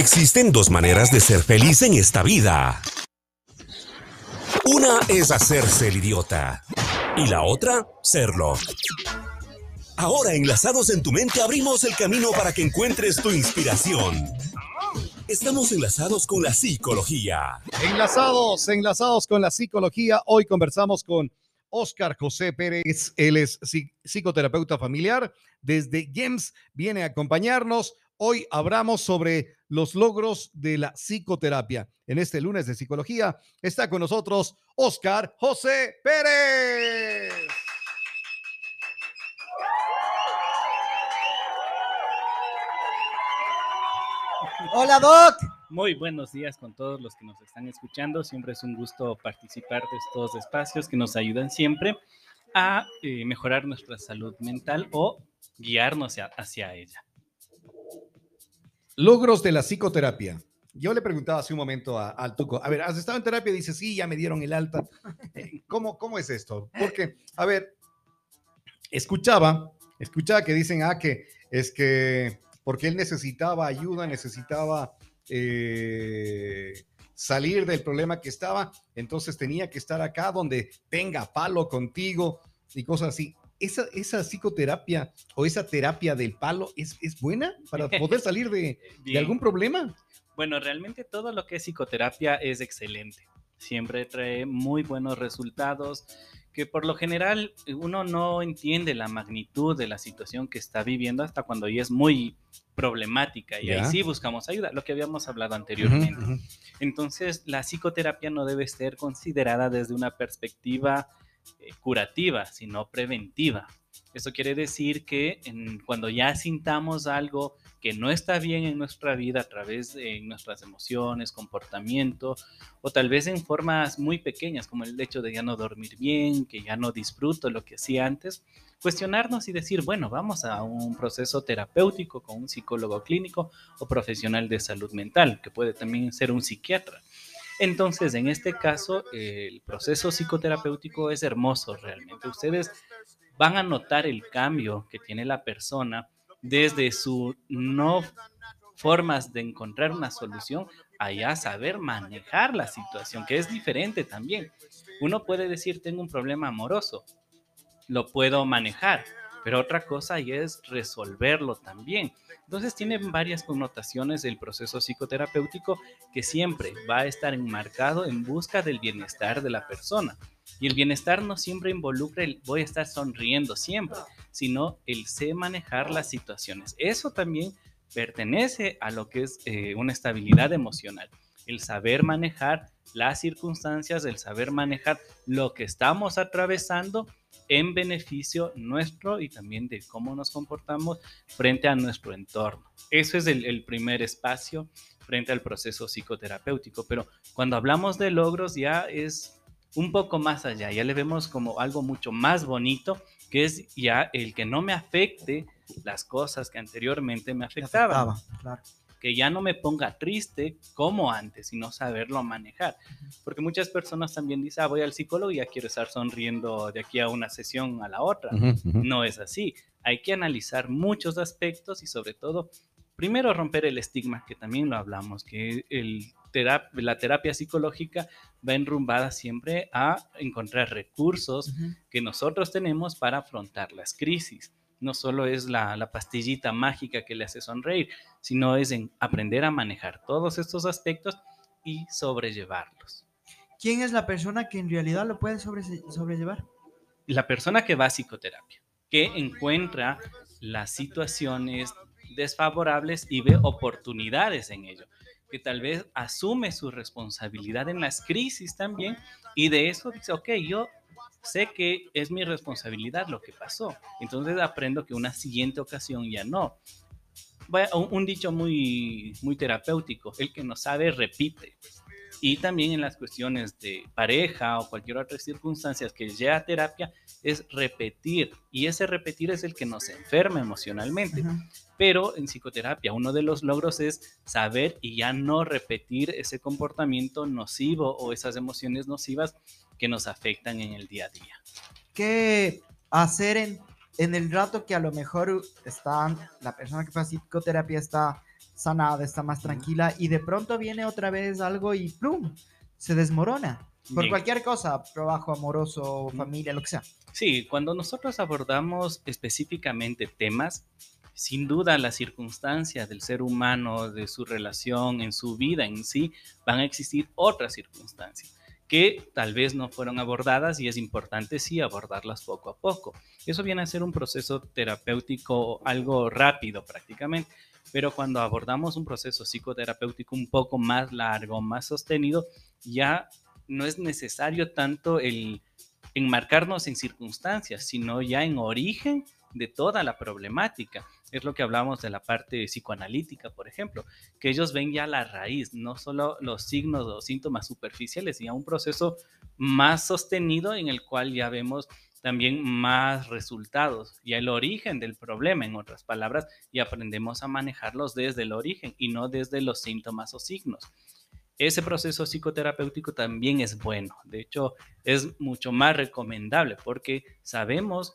Existen dos maneras de ser feliz en esta vida. Una es hacerse el idiota y la otra, serlo. Ahora, enlazados en tu mente, abrimos el camino para que encuentres tu inspiración. Estamos enlazados con la psicología. Enlazados, enlazados con la psicología. Hoy conversamos con Oscar José Pérez. Él es psicoterapeuta familiar. Desde GEMS viene a acompañarnos. Hoy hablamos sobre los logros de la psicoterapia. En este lunes de psicología está con nosotros Oscar José Pérez. Hola Doc. Muy buenos días con todos los que nos están escuchando. Siempre es un gusto participar de estos espacios que nos ayudan siempre a eh, mejorar nuestra salud mental o guiarnos hacia, ella. Logros de la psicoterapia. Yo le preguntaba hace un momento al Tuco, a ver, ¿has estado en terapia? Dice, sí, ya me dieron el alta. Eh, ¿Cómo, cómo es esto? Porque, a ver, escuchaba, escuchaba que dicen, ah, que es que porque él necesitaba ayuda, necesitaba eh, salir del problema que estaba, entonces tenía que estar acá donde tenga palo contigo y cosas así. Esa, esa psicoterapia o esa terapia del palo es, es buena para poder salir de, de algún problema. Bueno, realmente todo lo que es psicoterapia es excelente. Siempre trae muy buenos resultados que por lo general uno no entiende la magnitud de la situación que está viviendo hasta cuando ya es muy problemática y ahí sí buscamos ayuda, lo que habíamos hablado anteriormente. Entonces, la psicoterapia no debe ser considerada desde una perspectiva eh, curativa, sino preventiva. Eso quiere decir que cuando ya sintamos algo que no está bien en nuestra vida a través de nuestras emociones, comportamiento, o tal vez en formas muy pequeñas, como el hecho de ya no dormir bien, que ya no disfruto lo que hacía antes, cuestionarnos y decir, bueno, vamos a un proceso terapéutico con un psicólogo clínico o profesional de salud mental, que puede también ser un psiquiatra. Entonces, en este caso, el proceso psicoterapéutico es hermoso realmente. Ustedes van a notar el cambio que tiene la persona desde su no formas de encontrar una solución allá saber manejar la situación, que es diferente también. Uno puede decir, tengo un problema amoroso, lo puedo manejar, pero otra cosa es resolverlo también. Entonces tiene varias connotaciones el proceso psicoterapéutico que siempre va a estar enmarcado en busca del bienestar de la persona. Y el bienestar no siempre involucra el voy a estar sonriendo siempre, sino el sé manejar las situaciones. Eso también pertenece a lo que es eh, una estabilidad emocional. El saber manejar las circunstancias, el saber manejar lo que estamos atravesando en beneficio nuestro y también de cómo nos comportamos frente a nuestro entorno. Eso es el primer espacio frente al proceso psicoterapéutico. Pero cuando hablamos de logros ya es un poco más allá, ya le vemos como algo mucho más bonito, que es ya el que no me afecte las cosas que anteriormente me afectaban. Que ya no me ponga triste como antes, sino saberlo manejar. Porque muchas personas también dicen, ah, voy al psicólogo y ya quiero estar sonriendo de aquí a una sesión a la otra. No es así. Hay que analizar muchos aspectos y sobre todo, primero romper el estigma, que también lo hablamos, que el la terapia psicológica va enrumbada siempre a encontrar recursos que nosotros tenemos para afrontar las crisis. No solo es la, pastillita mágica que le hace sonreír, sino es en aprender a manejar todos estos aspectos y sobrellevarlos. ¿Quién es la persona que en realidad lo puede sobrellevar? La persona que va a psicoterapia, que encuentra las situaciones desfavorables y ve oportunidades en ello que tal vez asume su responsabilidad en las crisis también y de eso dice, ok, yo sé que es mi responsabilidad lo que pasó, entonces aprendo que una siguiente ocasión ya no. Un, un dicho muy, muy terapéutico, el que no sabe repite. Y también en las cuestiones de pareja o cualquier otra circunstancia que lleva a terapia, es repetir. Y ese repetir es el que nos enferma emocionalmente. Pero en psicoterapia, uno de los logros es saber y ya no repetir ese comportamiento nocivo o esas emociones nocivas que nos afectan en el día a día. ¿Qué hacer en, en el rato que a lo mejor está, la persona que hace psicoterapia está sanada, está más tranquila y de pronto viene otra vez algo y ¡plum! se desmorona. Por Bien. cualquier cosa, trabajo amoroso, familia, lo que sea. Sí, cuando nosotros abordamos específicamente temas, sin duda las circunstancias del ser humano, de su relación, en su vida en sí, van a existir otras circunstancias que tal vez no fueron abordadas y es importante sí abordarlas poco a poco. Eso viene a ser un proceso terapéutico algo rápido prácticamente, pero cuando abordamos un proceso psicoterapéutico un poco más largo, más sostenido, ya no es necesario tanto el enmarcarnos en circunstancias, sino ya en origen de toda la problemática. Es lo que hablamos de la parte psicoanalítica, por ejemplo, que ellos ven ya la raíz, no solo los signos o síntomas superficiales, sino un proceso más sostenido en el cual ya vemos también más resultados, ya el origen del problema, en otras palabras, y aprendemos a manejarlos desde el origen y no desde los síntomas o signos ese proceso psicoterapéutico también es bueno. De hecho, es mucho más recomendable porque sabemos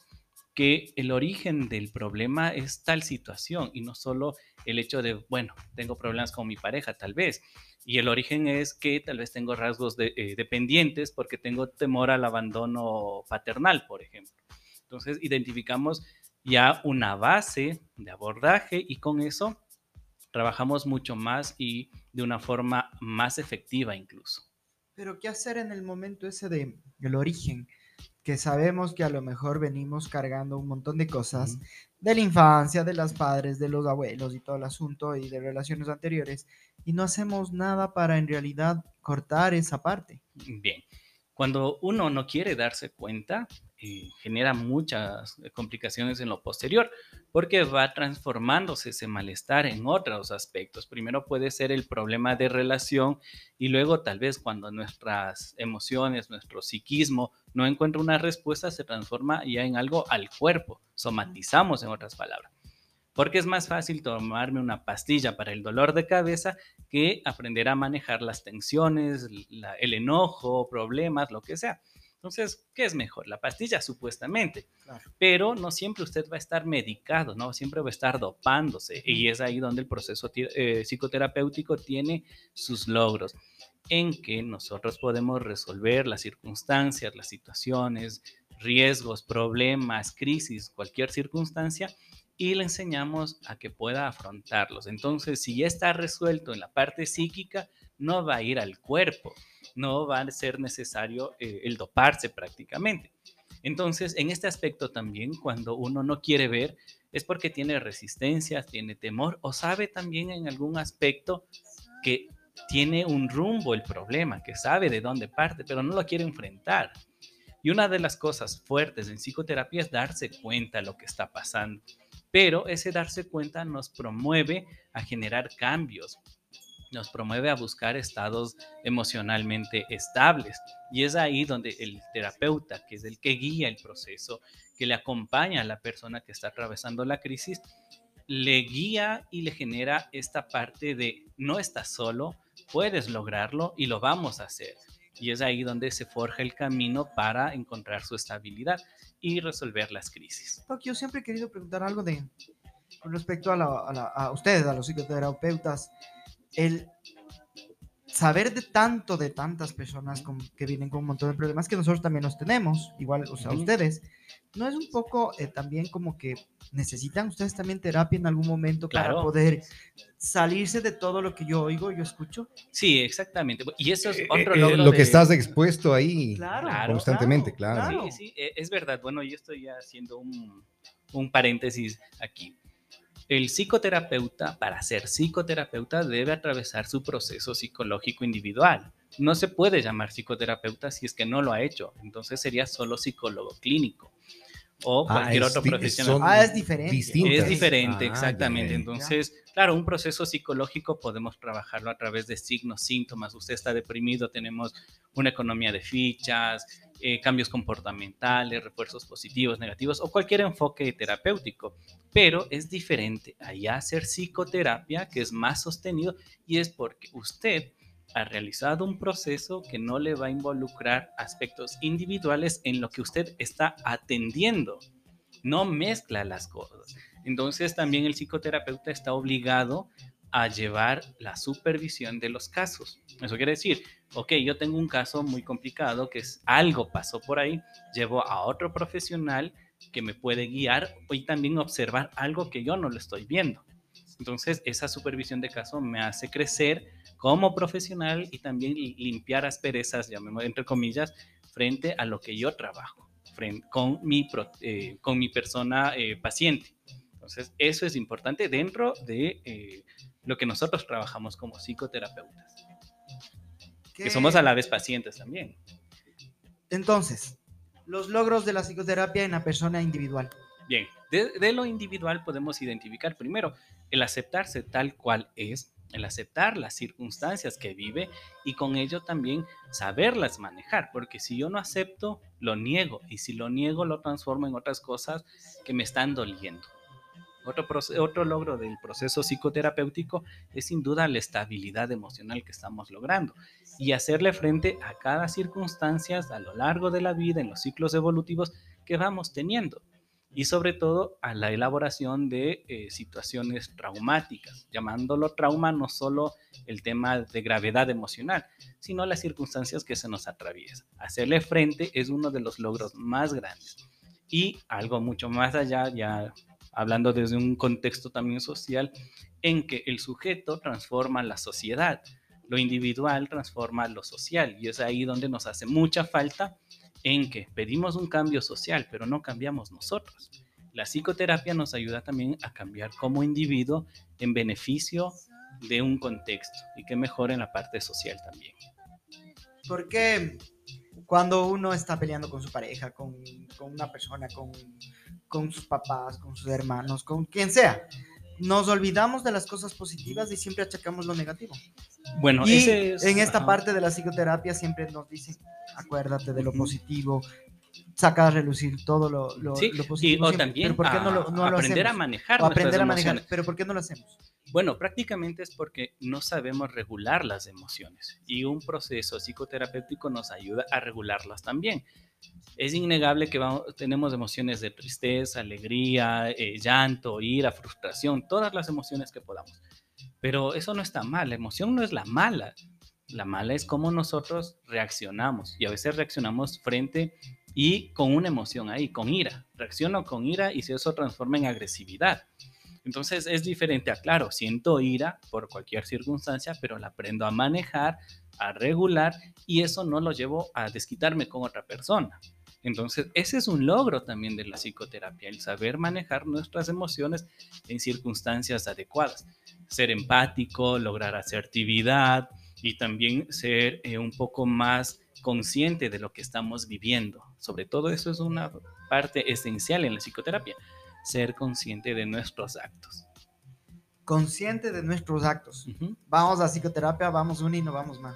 que el origen del problema es tal situación y no solo el hecho de, bueno, tengo problemas con mi pareja, tal vez. Y el origen es que tal vez tengo rasgos de, eh, dependientes porque tengo temor al abandono paternal, por ejemplo. Entonces, identificamos ya una base de abordaje y con eso trabajamos mucho más y de una forma más efectiva incluso. Pero ¿qué hacer en el momento ese de el origen? Que sabemos que a lo mejor venimos cargando un montón de cosas de la infancia, de los padres, de los abuelos y todo el asunto y de relaciones anteriores y no hacemos nada para en realidad cortar esa parte. Bien, cuando uno no quiere darse cuenta, eh, genera muchas complicaciones en lo posterior, porque va transformándose ese malestar en otros aspectos. Primero puede ser el problema de relación y luego tal vez cuando nuestras emociones, nuestro psiquismo no encuentra una respuesta, se transforma ya en algo al cuerpo, somatizamos en otras palabras. Porque es más fácil tomarme una pastilla para el dolor de cabeza que aprender a manejar las tensiones, la, el enojo, problemas, lo que sea. Entonces, ¿qué es mejor? La pastilla, supuestamente. Claro. Pero no siempre usted va a estar medicado, ¿no? Siempre va a estar dopándose. Y es ahí donde el proceso eh, psicoterapéutico tiene sus logros, en que nosotros podemos resolver las circunstancias, las situaciones, riesgos, problemas, crisis, cualquier circunstancia, y le enseñamos a que pueda afrontarlos. Entonces, si ya está resuelto en la parte psíquica, no va a ir al cuerpo, no va a ser necesario eh, el doparse prácticamente. Entonces, en este aspecto también, cuando uno no quiere ver, es porque tiene resistencias, tiene temor o sabe también en algún aspecto que tiene un rumbo el problema, que sabe de dónde parte, pero no lo quiere enfrentar. Y una de las cosas fuertes en psicoterapia es darse cuenta de lo que está pasando. Pero ese darse cuenta nos promueve a generar cambios, nos promueve a buscar estados emocionalmente estables. Y es ahí donde el terapeuta, que es el que guía el proceso, que le acompaña a la persona que está atravesando la crisis, le guía y le genera esta parte de no estás solo, puedes lograrlo y lo vamos a hacer. Y es ahí donde se forja el camino para encontrar su estabilidad y resolver las crisis. Doc, yo siempre he querido preguntar algo de con respecto a, la- a la- a ustedes, a los psicoterapeutas, el saber de tanto de tantas personas con- que vienen con un montón de problemas que nosotros también los tenemos, igual, o sea, ustedes, ¿no es un poco eh, también como que necesitan ustedes también terapia en algún momento para poder salirse de todo lo que yo oigo, yo escucho? Sí, exactamente. Y eso es Eh, otro eh, logro lo que estás expuesto ahí Claro, constantemente, claro, claro. claro. Sí, sí, es verdad. Bueno, yo estoy ya haciendo un, un paréntesis aquí. El psicoterapeuta, para ser psicoterapeuta, debe atravesar su proceso psicológico individual. No se puede llamar psicoterapeuta si es que no lo ha hecho. Entonces sería solo psicólogo clínico o Ah, cualquier otro profesional. Ah, es diferente. distintas. Es diferente, Ah, exactamente. Entonces, claro, un proceso psicológico podemos trabajarlo a través de signos, síntomas. Usted está deprimido, tenemos una economía de fichas, eh, cambios comportamentales, refuerzos positivos, negativos o cualquier enfoque terapéutico. Pero es diferente allá hacer psicoterapia, que es más sostenido, y es porque usted ha realizado un proceso que no le va a involucrar aspectos individuales en lo que usted está atendiendo no mezcla las cosas. Entonces también el psicoterapeuta está obligado a llevar la supervisión de los casos. Eso quiere decir, ok, yo tengo un caso muy complicado que es algo pasó por ahí, llevo a otro profesional que me puede guiar y también observar algo que yo no lo estoy viendo. Entonces, esa supervisión de caso me hace crecer como profesional y también limpiar asperezas, llamémoslo entre comillas, frente a lo que yo trabajo, frente, con, mi, eh, con mi persona eh, paciente. Entonces, eso es importante dentro de eh, lo que nosotros trabajamos como psicoterapeutas. Que somos a la vez pacientes también. Entonces, los logros de la psicoterapia en la persona individual. Bien, de, lo individual podemos identificar primero el aceptarse tal cual es, el aceptar las circunstancias que vive y con ello también saberlas manejar, porque si yo no acepto, lo niego y si lo niego, lo transformo en otras cosas que me están doliendo. Otro, otro logro del proceso psicoterapéutico es sin duda la estabilidad emocional que estamos logrando y hacerle frente a cada circunstancia a lo largo de la vida en los ciclos evolutivos que vamos teniendo y sobre todo a la elaboración de eh, situaciones traumáticas, llamándolo trauma no solo el tema de gravedad emocional, sino las circunstancias que se nos atraviesan. Hacerle frente es uno de los logros más grandes. Y algo mucho más allá, ya hablando desde un contexto también social, en que el sujeto transforma la sociedad, lo individual transforma lo social, y es ahí donde nos hace mucha falta en que pedimos un cambio social, pero no cambiamos nosotros. La psicoterapia nos ayuda también a cambiar como individuo en beneficio de un contexto y que mejore en la parte social también. Porque cuando uno está peleando con su pareja, con, con una persona, con con sus papás, con sus hermanos, con quien sea. Nos olvidamos de las cosas positivas y siempre achacamos lo negativo. Bueno, y en esta parte de la psicoterapia siempre nos dicen, acuérdate de lo positivo, saca a relucir todo lo, lo, positivo. Y, o también ¿por qué no lo, no aprender a manejar. aprender a manejar, pero ¿por qué no lo hacemos? Bueno, prácticamente es porque no sabemos regular las emociones y un proceso psicoterapéutico nos ayuda a regularlas también es innegable que tenemos emociones de tristeza, alegría, eh, llanto, ira, frustración, todas las emociones que podamos. Pero eso no está mal, la emoción no es la mala. La mala es cómo nosotros reaccionamos y a veces reaccionamos frente y con una emoción ahí, con ira. Reacciono con ira y si eso transforma en agresividad. Entonces es diferente a, claro, siento ira por cualquier circunstancia, pero la aprendo a manejar, a regular y eso no lo llevo a desquitarme con otra persona. Entonces, ese es un logro también de la psicoterapia, el saber manejar nuestras emociones en circunstancias adecuadas. Ser empático, lograr asertividad y también ser eh, un poco más consciente de lo que estamos viviendo. Sobre todo eso es una parte esencial en la psicoterapia, ser consciente de nuestros actos. Consciente de nuestros actos. Vamos a psicoterapia, vamos uno y no vamos más.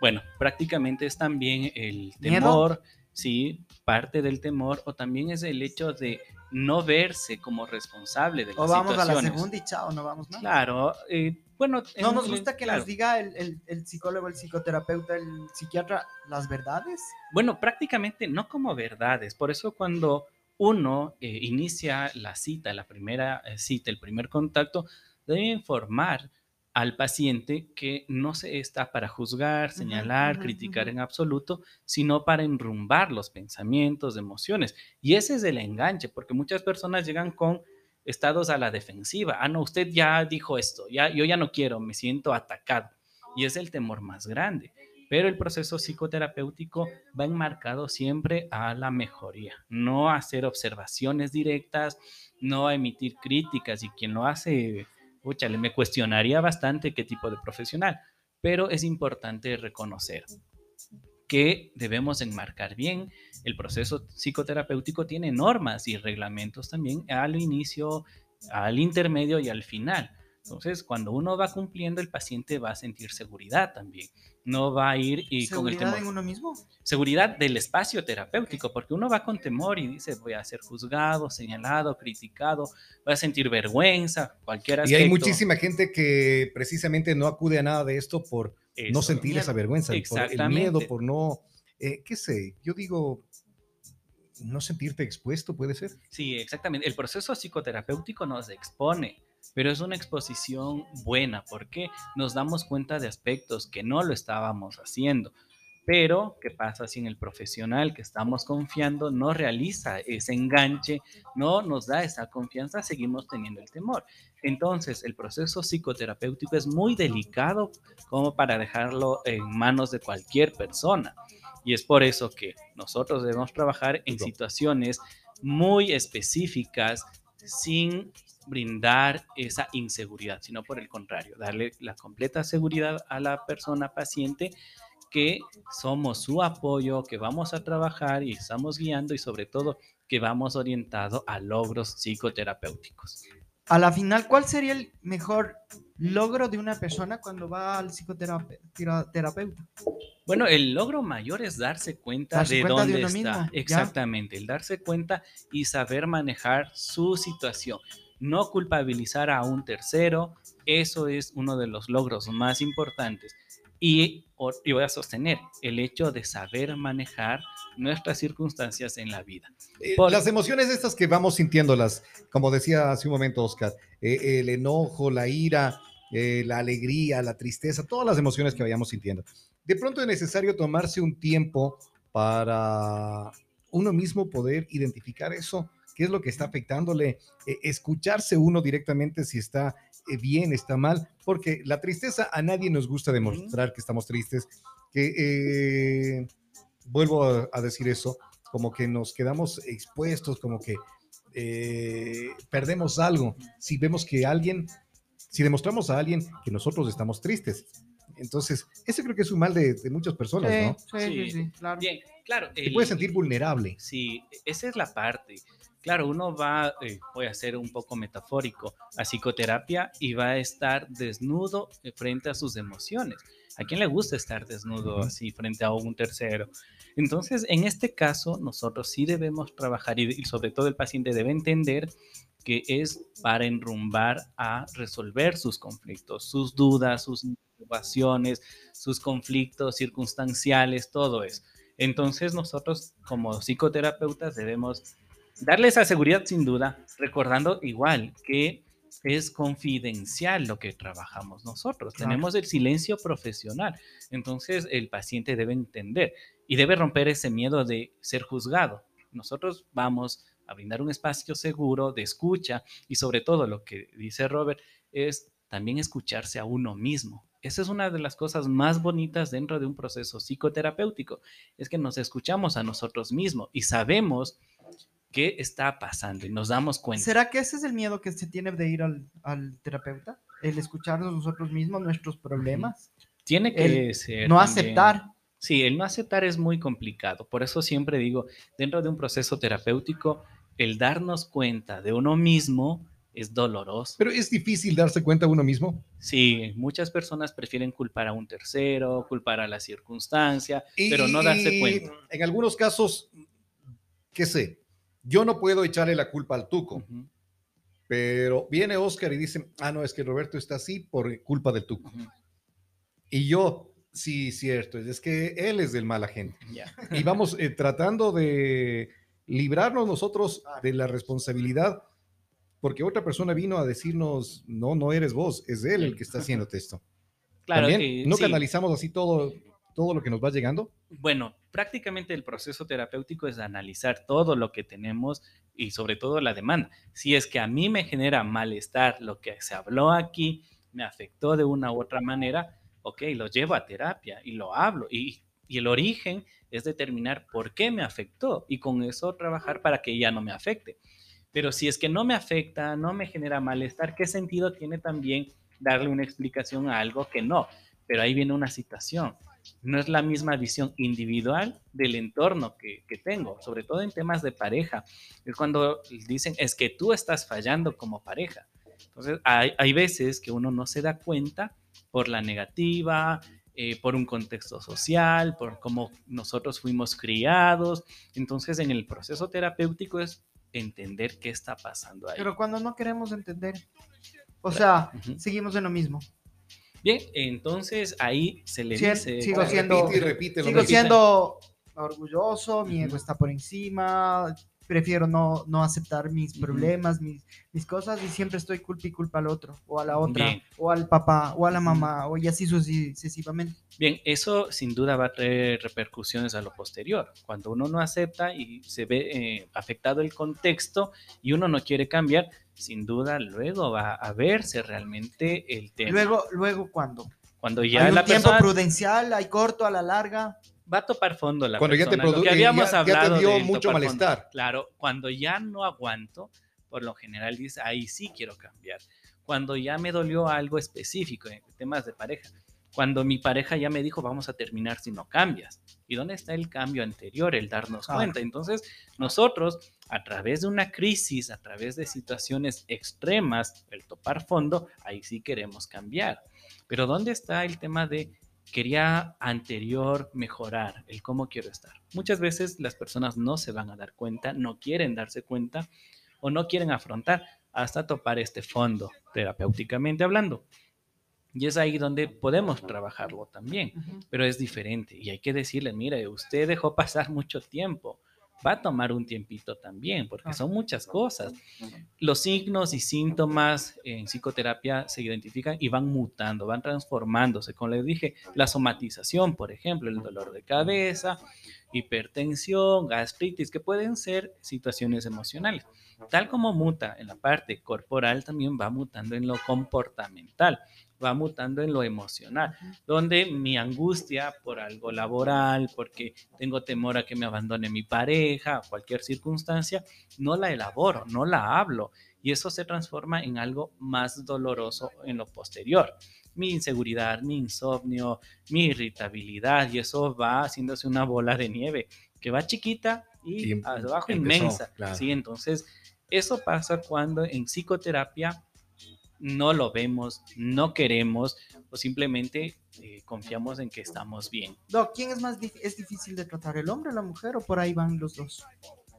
Bueno, prácticamente es también el temor, sí, parte del temor, o también es el hecho de no verse como responsable de las O vamos a la segunda y chao, no vamos más. Claro, eh, bueno. ¿No nos gusta que nos diga el, el, psicólogo, el psicoterapeuta, el psiquiatra las verdades? Bueno, prácticamente no como verdades, por eso cuando uno eh, inicia la cita, la primera eh, cita, el primer contacto, debe informar al paciente que no se está para juzgar, señalar, criticar en absoluto, sino para enrumbar los pensamientos, emociones. Y ese es el enganche, porque muchas personas llegan con estados a la defensiva. Ah, no, usted ya dijo esto, ya, yo ya no quiero, me siento atacado. Y es el temor más grande. Pero el proceso psicoterapéutico va enmarcado siempre a la mejoría, no a hacer observaciones directas, no a emitir críticas y quien lo hace me cuestionaría bastante qué tipo de profesional, pero es importante reconocer que debemos enmarcar bien. El proceso psicoterapéutico tiene normas y reglamentos también al inicio, al intermedio y al final. Entonces, cuando uno va cumpliendo, el paciente va a sentir seguridad también. No va a ir y con el temor. en uno mismo? Seguridad del espacio terapéutico, porque uno va con temor y dice, voy a ser juzgado, señalado, criticado, voy a sentir vergüenza, cualquier aspecto. Y hay muchísima gente que precisamente no acude a nada de esto por no sentir esa vergüenza, por el miedo, por no, eh, qué sé, yo digo, no sentirte expuesto, puede ser. Sí, exactamente. El proceso psicoterapéutico nos expone pero es una exposición buena porque nos damos cuenta de aspectos que no lo estábamos haciendo. Pero, ¿qué pasa si en el profesional que estamos confiando no realiza ese enganche, no nos da esa confianza, seguimos teniendo el temor? Entonces, el proceso psicoterapéutico es muy delicado como para dejarlo en manos de cualquier persona. Y es por eso que nosotros debemos trabajar en situaciones muy específicas sin brindar esa inseguridad, sino por el contrario, darle la completa seguridad a la persona paciente que somos su apoyo, que vamos a trabajar y estamos guiando y sobre todo que vamos orientado a logros psicoterapéuticos. A la final, ¿cuál sería el mejor logro de una persona cuando va al psicoterapeuta? Bueno, el logro mayor es darse cuenta de dónde está. Exactamente, el darse cuenta y saber manejar su situación. No culpabilizar a un tercero, eso es uno de los logros más importantes. Y, voy a sostener el hecho de saber manejar nuestras circunstancias en la vida. Eh, las emociones estas que vamos sintiéndolas, como decía hace un momento Oscar, eh, el enojo, la ira, eh, la alegría, la tristeza, todas las emociones que vayamos sintiendo. De pronto es necesario tomarse un tiempo para uno mismo poder identificar eso, qué es lo que está afectándole, escucharse uno directamente si está eh, bien, está mal, porque la tristeza a nadie nos gusta demostrar que estamos tristes, que eh, vuelvo a, decir eso, como que nos quedamos expuestos, como que eh, perdemos algo si vemos que alguien, si demostramos a alguien que nosotros estamos tristes. Entonces, ese creo que es un mal de, muchas personas, ¿no? Sí, sí, sí, claro. Bien, claro. Te puedes sentir vulnerable. Sí, esa es la parte claro, uno va, eh, voy a ser un poco metafórico, a psicoterapia y va a estar desnudo eh, frente a sus emociones. ¿A quién le gusta estar desnudo así frente a un tercero? Entonces, en este caso, nosotros sí debemos trabajar y, sobre todo el paciente debe entender que es para enrumbar a resolver sus conflictos, sus dudas, sus preocupaciones, sus conflictos circunstanciales, todo eso. Entonces nosotros como psicoterapeutas debemos darle esa seguridad sin duda, recordando igual que es confidencial lo que trabajamos nosotros. Tenemos el silencio profesional. Entonces el paciente debe entender y debe romper ese miedo de ser juzgado. Nosotros vamos a brindar un espacio seguro de escucha y sobre todo lo que dice Robert es también escucharse a uno mismo. Esa es una de las cosas más bonitas dentro de un proceso psicoterapéutico, es que nos escuchamos a nosotros mismos y sabemos qué está pasando y nos damos cuenta. ¿Será que ese es el miedo que se tiene de ir al, terapeuta? El escucharnos nosotros mismos, nuestros problemas. Tiene que ser. No aceptar. Sí, el no aceptar es muy complicado. Por eso siempre digo, dentro de un proceso terapéutico, el darnos cuenta de uno mismo es doloroso. Pero es difícil darse cuenta de uno mismo. Sí, muchas personas prefieren culpar a un tercero, culpar a la circunstancia, pero no darse cuenta. En algunos casos, qué sé, yo no puedo echarle la culpa al Tuco, pero viene Oscar y dice, ah, no, es que Roberto está así por culpa del Tuco. Y yo, sí, cierto, es que él es del mala gente. Y vamos eh, tratando de librarnos nosotros de la responsabilidad, porque otra persona vino a decirnos, no, no eres vos, es él el que está haciéndote esto. Claro, También, ¿no canalizamos así todo, todo lo que nos va llegando? Bueno, prácticamente el proceso terapéutico es analizar todo lo que tenemos y sobre todo la demanda. Si es que a mí me genera malestar lo que se habló aquí, me afectó de una u otra manera, ok, lo llevo a terapia y lo hablo. Y, el origen es determinar por qué me afectó y con eso trabajar para que ya no me afecte. Pero si es que no me afecta, no me genera malestar, ¿qué sentido tiene también darle una explicación a algo que no? Pero ahí viene una situación no es la misma visión individual del entorno que, tengo, sobre todo en temas de pareja. Es cuando dicen, es que tú estás fallando como pareja. Entonces, hay, veces que uno no se da cuenta por la negativa, eh, por un contexto social, por cómo nosotros fuimos criados. Entonces, en el proceso terapéutico es entender qué está pasando ahí. Pero cuando no queremos entender, o sea, seguimos en lo mismo. Bien, entonces ahí se le dice. Sigo siendo, sigo siendo orgulloso, mi ego está por encima, prefiero no, no aceptar mis problemas, mis, mis cosas y siempre estoy culpa y culpa al otro, o a la otra, Bien. o al papá, o a la mamá, o y así sucesivamente. Bien, eso sin duda va a traer repercusiones a lo posterior. Cuando uno no acepta y se ve eh, afectado el contexto y uno no quiere cambiar, sin duda luego va a verse realmente el tema. Luego, luego cuando Cuando ya hay un la tiempo persona prudencial, hay corto a la larga. Va a topar fondo la Cuando ya te, persona. Lo que eh, habíamos ya- ya te hablado dio mucho topar fondo. malestar. Claro, cuando ya no aguanto, por lo general dice, ahí sí quiero cambiar. Cuando ya me dolió algo específico en temas de pareja. Cuando mi pareja ya me dijo, vamos a terminar si no cambias. ¿Y dónde está el cambio anterior, el darnos cuenta? Entonces, nosotros, a través de una crisis, a través de situaciones extremas, el topar fondo, ahí sí queremos cambiar. Pero ¿dónde está el tema de quería anterior mejorar, el cómo quiero estar? Muchas veces las personas no se van a dar cuenta, no quieren darse cuenta o no quieren afrontar hasta topar este fondo, terapéuticamente hablando. Y es ahí donde podemos trabajarlo también, pero es diferente y hay que decirle, mire, usted dejó pasar mucho tiempo, va a tomar un tiempito también, porque son muchas cosas. Los signos y síntomas en psicoterapia se identifican y van mutando, van transformándose. Como les dije, la somatización, por ejemplo, el dolor de cabeza, hipertensión, gastritis, que pueden ser situaciones emocionales. Tal como muta en la parte corporal, también va mutando en lo comportamental, va mutando en lo emocional, donde mi angustia por algo laboral, porque tengo temor a que me abandone mi pareja, cualquier circunstancia, no la elaboro, no la hablo, y eso se transforma en algo más doloroso en lo posterior. Mi inseguridad, mi insomnio, mi irritabilidad, y eso va haciéndose una bola de nieve que va chiquita y, Y abajo empezó, inmensa. claro. Sí, entonces eso pasa cuando en psicoterapia no lo vemos, no queremos o simplemente eh, confiamos en que estamos bien. Doc, ¿quién es más es difícil de tratar, el hombre o la mujer o por ahí van los dos?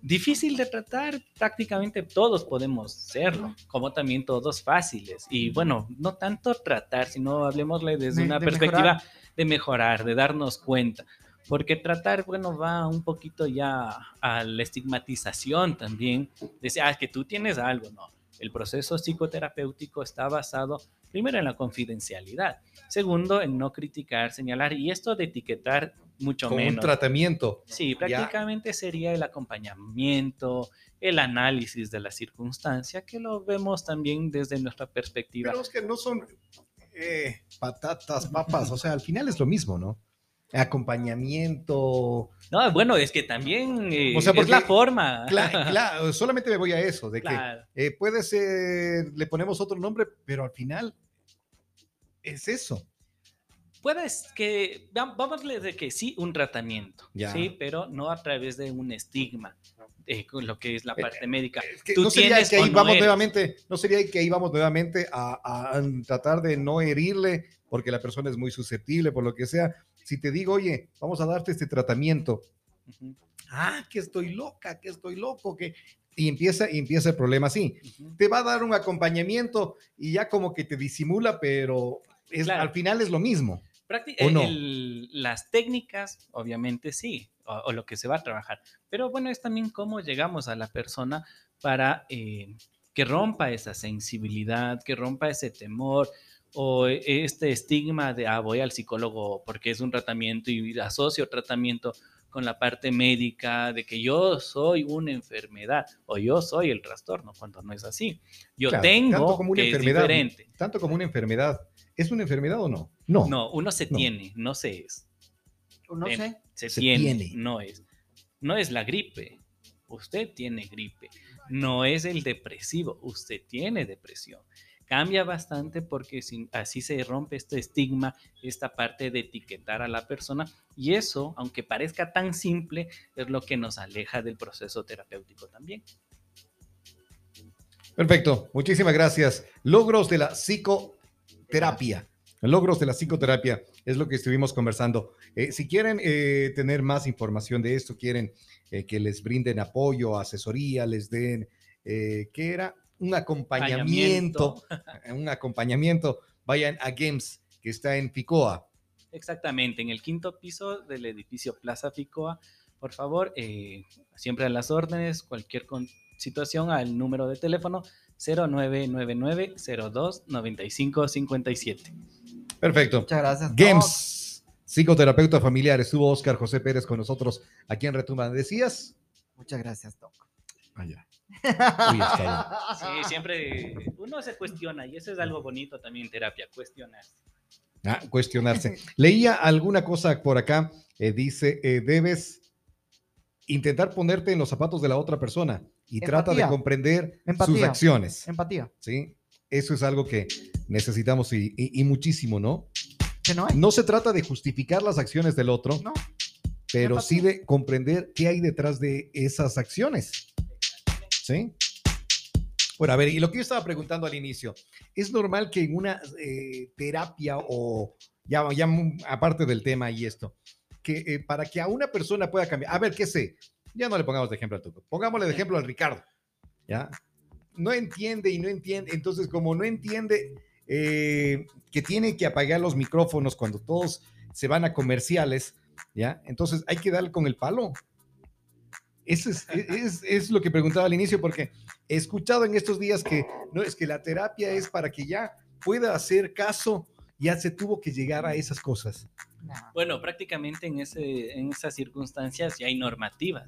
Difícil de tratar, prácticamente todos podemos serlo, como también todos fáciles. Y bueno, no tanto tratar, sino hablemosle desde De- una de perspectiva mejorar. de mejorar, de darnos cuenta. Porque tratar, bueno, va un poquito ya a la estigmatización también. Decir, ah, es que tú tienes algo, no. El proceso psicoterapéutico está basado, primero, en la confidencialidad. Segundo, en no criticar, señalar. Y esto de etiquetar, mucho Con un menos. tratamiento. Sí, prácticamente sería el acompañamiento, el análisis de la circunstancia, que lo vemos también desde nuestra perspectiva. Pero es que no son eh, patatas, papas, o sea, al final es lo mismo, ¿no? Acompañamiento. No, bueno, es que también eh, O sea, es porque- la forma. Claro, claro, solamente me voy a eso, de que Claro. eh, puede ser, le ponemos otro nombre, pero al final es eso. Puedes que, va- vámosle de que sí, un tratamiento, Ya. sí, pero no a través de un estigma, eh, con lo que es la parte médica. Es que Tú no sería que ahí no vamos eres. nuevamente, no sería que ahí vamos nuevamente a, a- a tratar de no herirle porque la persona es muy susceptible, por lo que sea. Si te digo, oye, vamos a darte este tratamiento, ah, que estoy loca, que estoy loco, que... Y empieza, y empieza el problema así. Te va a dar un acompañamiento y ya como que te disimula, pero es, Claro. al final es lo mismo. Prácti- ¿O el- no? el- las técnicas, obviamente sí, o, o lo que se va a trabajar. Pero bueno, es también cómo llegamos a la persona para eh, que rompa esa sensibilidad, que rompa ese temor o este estigma de, ah, voy al psicólogo porque es un tratamiento y asocio tratamiento con la parte médica de que yo soy una enfermedad o yo soy el trastorno, cuando no es así. Yo Claro, tengo tanto como una que es enfermedad. diferente. Tanto como una enfermedad. ¿Es una enfermedad o no? No. No, uno se No. tiene, no se es. No Em, sé. Se, Se tiene, tiene. no es. No es la gripe. Usted tiene gripe. No es el depresivo. Usted tiene depresión. Cambia bastante porque así se rompe este estigma, esta parte de etiquetar a la persona. Y eso, aunque parezca tan simple, es lo que nos aleja del proceso terapéutico también. Perfecto, muchísimas gracias. Logros de la psicoterapia. Logros de la psicoterapia es lo que estuvimos conversando. Eh, si quieren eh, tener más información de esto, quieren eh, que les brinden apoyo, asesoría, les den, ¿qué era? Un acompañamiento, un acompañamiento, vayan a Games, que está en Picoa. Exactamente, en el quinto piso del edificio Plaza Ficoa, Por favor, eh, siempre a las órdenes, cualquier situación al número de teléfono 0999-029557. Perfecto. Muchas gracias. Games, psicoterapeuta familiar. Estuvo Oscar José Pérez con nosotros aquí en Retumba. ¿Decías? Muchas gracias, Doc. Allá. Sí, siempre uno se cuestiona y eso es algo bonito también en terapia, cuestionarse. Ah, cuestionarse. Leía alguna cosa por acá, eh, dice, eh, debes intentar ponerte en los zapatos de la otra persona y trata de comprender sus acciones. Empatía. Sí, eso es algo que necesitamos y, muchísimo, ¿no? Que no, no se trata de justificar las acciones del otro, no. pero sí de comprender qué hay detrás de esas acciones. ¿Sí? Bueno, a ver, y lo que yo estaba preguntando al inicio, ¿es normal que en una eh, terapia o ya, ya aparte del tema y esto, que eh, para que a una persona pueda cambiar, a ver, ¿qué sé? Ya no le pongamos de ejemplo a Tuco, pongámosle de ejemplo al Ricardo, ¿ya? No entiende y no entiende, entonces como no entiende eh, que tiene que apagar los micrófonos cuando todos se van a comerciales, ¿ya? Entonces hay que darle con el palo. Eso es, es, es, lo que preguntaba al inicio, porque he escuchado en estos días que no es que la terapia es para que ya pueda hacer caso, ya se tuvo que llegar a esas cosas. Bueno, prácticamente en, ese, en esas circunstancias ya hay normativas.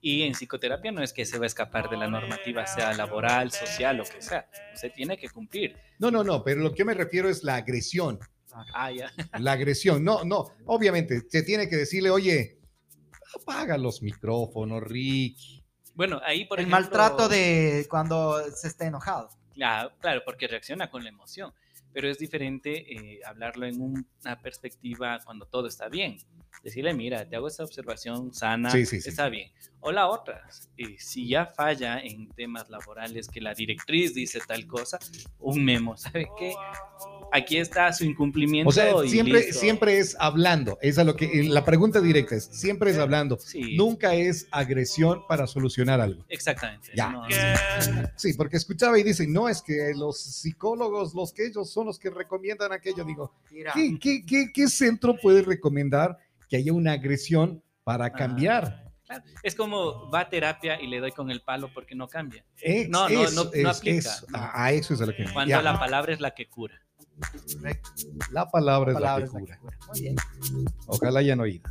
Y en psicoterapia no es que se va a escapar de la normativa, sea laboral, social, lo que sea. Se tiene que cumplir. No, no, no, pero lo que me refiero es la agresión. Ah, ya. La agresión. No, no. Obviamente, se tiene que decirle, oye, apaga los micrófonos, Rick. Bueno, ahí por El maltrato de cuando se está enojado. Claro, claro, porque reacciona con la emoción pero es diferente eh, hablarlo en una perspectiva cuando todo está bien. Decirle, mira, te hago esta observación sana, está bien. O la otra, eh, si ya falla en temas laborales que la directriz dice tal cosa, un memo, ¿sabe qué? Aquí está su incumplimiento. O sea, siempre, siempre es hablando. Esa es lo que la pregunta directa es, siempre es hablando. Nunca es agresión para solucionar algo. Exactamente. sí, porque escuchaba y dice, no, es que los psicólogos, los que ellos son los que recomiendan aquello. Digo, ¿qué, qué, qué, centro puede recomendar que haya una agresión para ah, cambiar? Es como va a terapia y le doy con el palo porque no cambia. no, no, no, no, aplica. a eso es lo que. Cuando la palabra es la que cura. La palabra, es la que cura. Muy bien. Ojalá hayan oído.